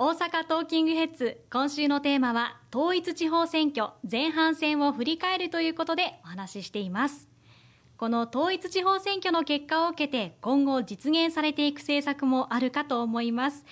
大阪トーキングヘッズ今週のテーマは統一地方選挙前半戦を振り返るということでお話ししています。この統一地方選挙の結果を受けて今後実現されていく政策もあるかと思います。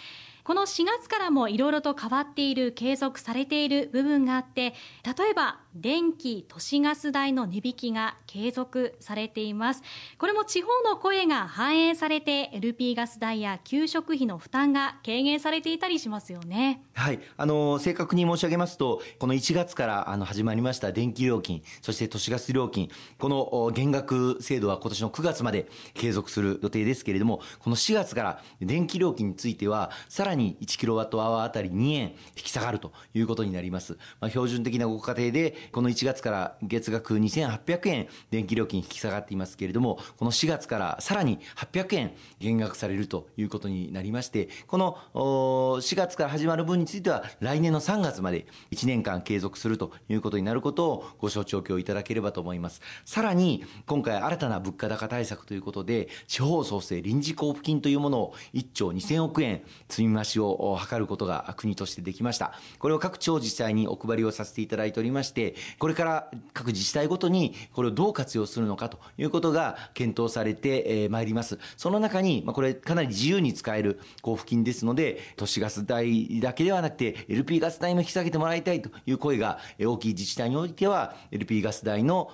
この4月からもいろいろと変わっている、継続されている部分があって、例えば、電気、都市ガス代の値引きが継続されています。これも地方の声が反映されて、LP ガス代や給食費の負担が軽減されていたりしますよね。はい。あの、正確に申し上げますと、この1月からあの始まりました電気料金、そして都市ガス料金、この減額制度は今年の9月まで継続する予定ですけれども、この4月から電気料金については、さらにに1キロワットアワーあたり2円引き下がるということになります。まあ、標準的なご家庭で、この1月から月額2800円電気料金引き下がっていますけれども、この4月からさらに800円減額されるということになりまして、この4月から始まる分については来年の3月まで1年間継続するということになることをご承知おきをいただければと思います。さらに、今回新たな物価高対策ということで、地方創生臨時交付金というものを1兆2000億円積み増しを図ることが国としてできました。これを各地方自治体にお配りをさせていただいておりまして、これから各自治体ごとにこれをどう活用するのかということが検討されてまいります。その中に、ま、これかなり自由に使える交付金ですので、都市ガス代だけではなくて、LP ガス代も引き下げてもらいたいという声が大きい自治体においては、LP ガス代の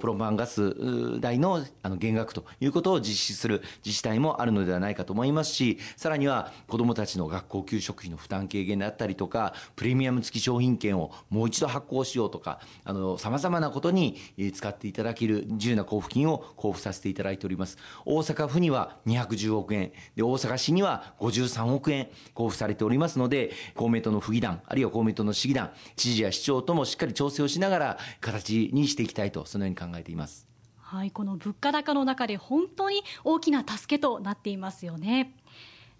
プロパンガス代のあの減額ということを実施する自治体もあるのではないかと思いますし、さらには子供たちの学校給食費の負担軽減であったりとか、プレミアム付き商品券をもう一度発行しようとか、あの、様々なことに使っていただける自由な交付金を交付させていただいております。大阪府には210億円、で、大阪市には53億円交付されておりますので、公明党の府議団、あるいは公明党の市議団、知事や市長ともしっかり調整をしながら、形にしていきたいと、そのように考えています。はい、この物価高の中で本当に大きな助けとなっていますよね。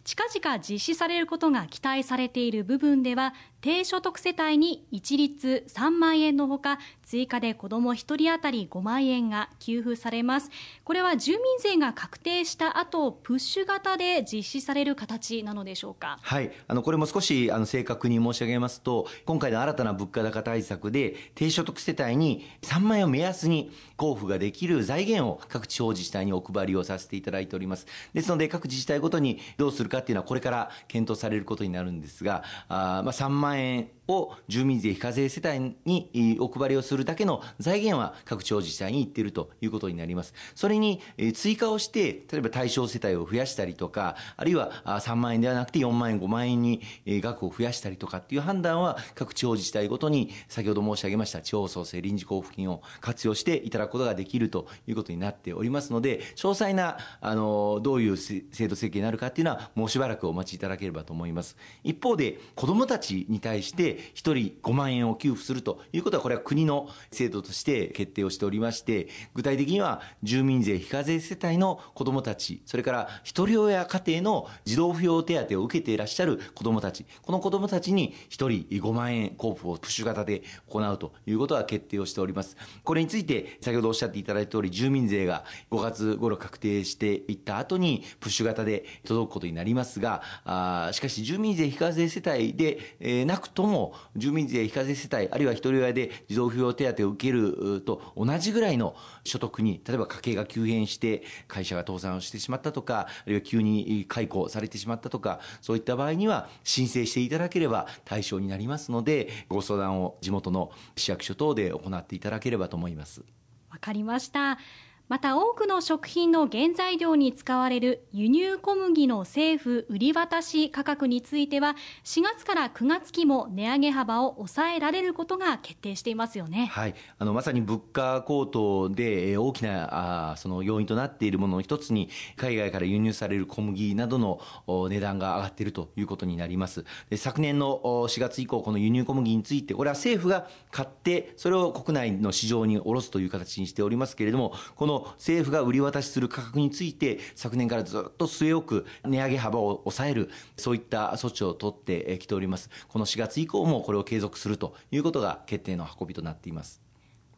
近々実施されることが期待されている部分では、低所得世帯に一律3万円のほか、追加で子供1人当たり5万円が給付されます。これは住民税が確定した後、プッシュ型で実施される形なのでしょうか？はい。あの、これも少し、あの、正確に申し上げますと、今回の新たな物価高対策で、低所得世帯に3万円を目安に交付ができる財源を各地方自治体にお配りをさせていただいております。ですので、各自治体ごとにどうするかっていうのはこれから検討されることになるんですが、あまあ3万円を住民税非課税世帯にお配りをするだけの財源は各地方自治体に行っているということになります。それに追加をして、例えば対象世帯を増やしたりとか、あるいは3万円ではなくて4万円、5万円に額を増やしたりとかっていう判断は各地方自治体ごとに先ほど申し上げました地方創生臨時交付金を活用していただくことができるということになっておりますので、詳細な、あの、どういう制度設計になるかっていうのはもうしばらくお待ちいただければと思います。一方で、子供たちに対して1人5万円を給付するということは、これは国の制度として決定をしておりまして、具体的には住民税非課税世帯の子供たち、それから一人親家庭の児童扶養手当を受けていらっしゃる子供たち、この子供たちに1人5万円交付をプッシュ型で行うということは決定をしております。これについて、先ほどおっしゃっていただいた通り、住民税が5月頃確定していった後に、プッシュ型で届くことになりますが、あしかし住民税非課税世帯で、えー、なくとも、住民税非課税世帯、あるいは一人親で児童扶養手当を受けると同じぐらいの所得に、例えば家計が急変して会社が倒産をしてしまったとか、あるいは急に解雇されてしまったとか、そういった場合には申請していただければ対象になりますので、ご相談を地元の市役所等で行っていただければと思います。わかりました。また多くの食品の原材料に使われる輸入小麦の政府売り渡し価格については4月から9月期も値上げ幅を抑えられることが決定していますよね。はい。あの、まさに物価高騰で大きなあその要因となっているものの一つに海外から輸入される小麦などの値段が上がっているということになります。で昨年の4月以降この輸入小麦についてこれは政府が買ってそれを国内の市場に卸すという形にしておりますけれどもこのの政府が売り渡しする価格について、昨年からずっと据え置く値上げ幅を抑える、そういった措置を取ってきております。この4月以降もこれを継続するということが決定の運びとなっています。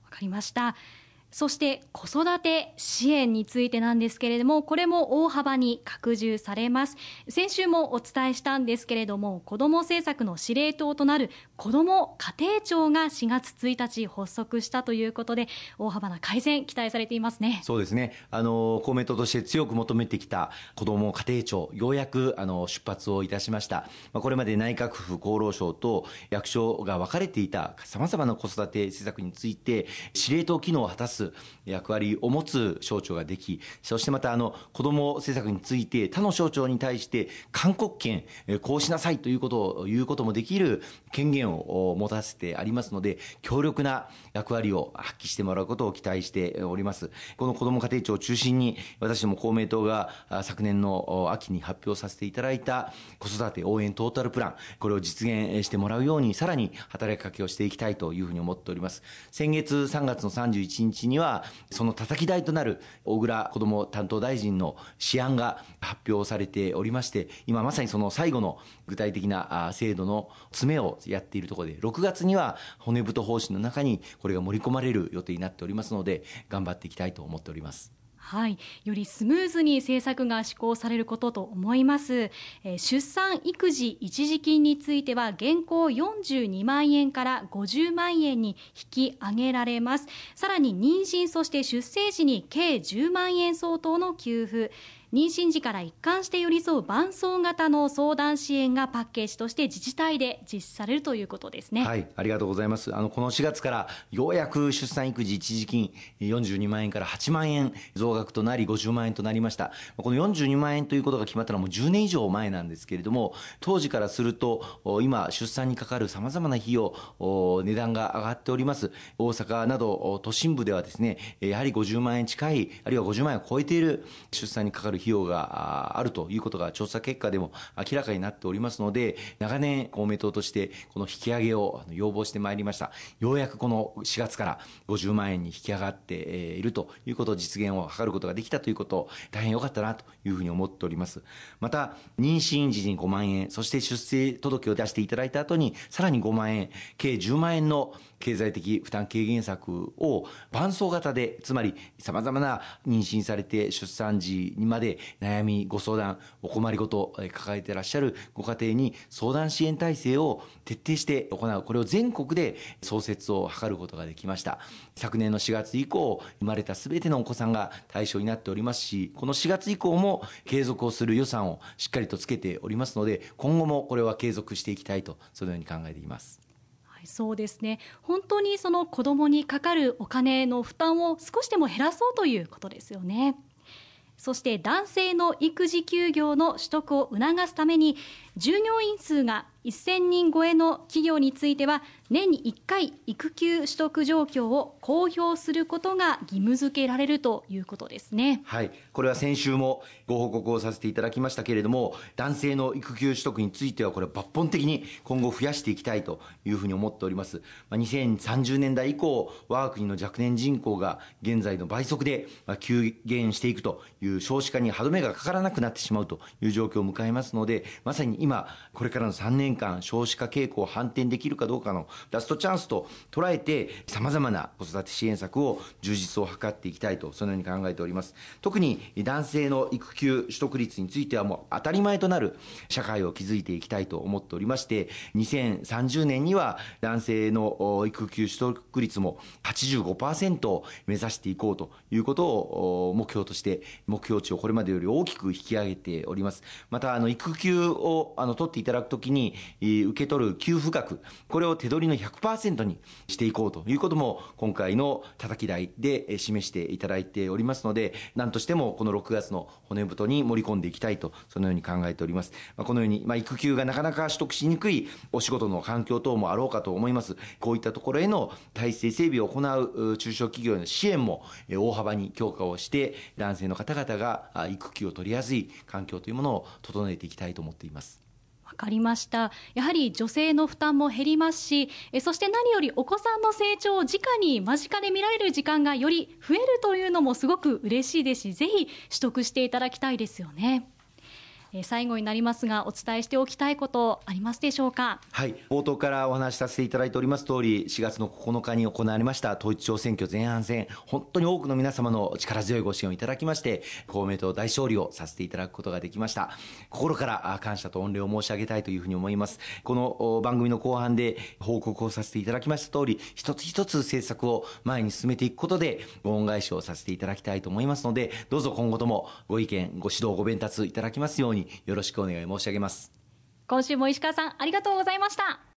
わかりました。そして子育て支援についてなんですけれども、これも大幅に拡充されます。先週もお伝えしたんですけれども、子ども政策の司令塔となる子ども家庭庁が4月1日発足したということで、大幅な改善期待されていますね。そうですね。あの、公明党として強く求めてきた子ども家庭庁、ようやくあの出発をいたしました。まあ、これまで内閣府厚労省と役所が分かれていた様々な子育て施策について、司令塔機能を果たすす役割を持つ省庁ができ、そしてまたあの子ども政策について他の省庁に対して勧告権、こうしなさいということを言うこともできる権限を持たせてありますので、強力な役割を発揮してもらうことを期待しております。この子ども家庭庁を中心に、私ども公明党が昨年の秋に発表させていただいた子育て応援トータルプラン、これを実現してもらうように、さらに働きかけをしていきたいというふうに思っております。先月3月の31日にには、そのたたき台となる小倉子ども担当大臣の試案が発表されておりまして、今まさにその最後の具体的な制度の詰めをやっているところで、6月には骨太方針の中にこれが盛り込まれる予定になっておりますので、頑張っていきたいと思っております。はい、よりスムーズに政策が施行されることと思います、えー、出産育児一時金については現行42万円から50万円に引き上げられます。さらに妊娠そして出生時に計10万円相当の給付。妊娠時から一貫して寄り添う伴走型の相談支援がパッケージとして自治体で実施されるということですね。はい、ありがとうございます。あの、この4月からようやく出産育児一時金42万円から8万円増額となり50万円となりました。この42万円ということが決まったのはもう10年以上前なんですけれども、当時からすると、今、出産にかかる様々な費用、値段が上がっております。大阪など都心部ではですね、やはり50万円近い、あるいは50万円を超えている出産にかかるる費用があるということが調査結果でも明らかになっておりますので、長年公明党としてこの引き上げを要望してまいりました。ようやくこの4月から50万円に引き上がっているということを実現を図ることができたということ、大変良かったなというふうに思っております。また、妊娠時に5万円、そして出生届を出していただいた後に、さらに5万円、計10万円の経済的負担軽減策を伴走型で、つまり様々な妊娠されて出産時にまで悩み、ご相談、お困りごと抱えてらっしゃるご家庭に相談支援体制を徹底して行う。これを全国で創設を図ることができました。昨年の4月以降、生まれた全てのお子さんが対象になっておりますし、この4月以降も継続をする予算をしっかりとつけておりますので、今後もこれは継続していきたいと、そのように考えています。そうですね本当にその子どもにかかるお金の負担を少しでも減らそうということですよね。そして男性の育児休業の取得を促すために従業員数が1000人超えの企業については年に1回育休取得状況を公表することが義務付けられるということですね。はい。これは先週もご報告をさせていただきましたけれども、男性の育休取得についてはこれ抜本的に今後増やしていきたいというふうに思っております。まあ、2030年代以降、我が国の若年人口が現在の倍速で急減していくという少子化に歯止めがかからなくなってしまうという状況を迎えますので、まさに今、これからの3年間少子化傾向を反転できるかどうかのラストチャンスと捉えて、様々な子育て支援策を充実を図っていきたいと、そのように考えております。特に男性の育休取得率についてはもう当たり前となる社会を築いていきたいと思っておりまして、2030年には男性の育休取得率も85%を目指していこうということを目標として、目標値をこれまでより大きく引き上げております。また、あの、育休をあの取っていただくときに、受け取る給付額、これを手取りの100%にしていこうということも、今回の叩き台で示していただいておりますので、何としてもこの6月の骨太に盛り込んでいきたいと、そのように考えております。ま、このように、まあ、育休がなかなか取得しにくいお仕事の環境等もあろうかと思います。こういったところへの体制整備を行う中小企業への支援も大幅に強化をして、男性の方々が育休を取りやすい環境というものを整えていきたいと思っています。わかりましたやはり女性の負担も減りますしえそして何よりお子さんの成長を直に間近で見られる時間がより増えるというのもすごく嬉しいですしぜひ取得していただきたいですよね。え最後になりますがお伝えしておきたいことありますでしょうか？はい。冒頭からお話しさせていただいております通り4月の9日に行われました統一地方選挙前半戦。本当に多くの皆様の力強いご支援をいただきまして公明党大勝利をさせていただくことができました。心から感謝と御礼を申し上げたいというふうに思います。この番組の後半で報告をさせていただきました通り一つ一つ政策を前に進めていくことでご恩返しをさせていただきたいと思いますのでどうぞ今後ともご意見ご指導ご鞭達いただきますように。によろしくお願い申し上げます。今週も石川さんありがとうございました。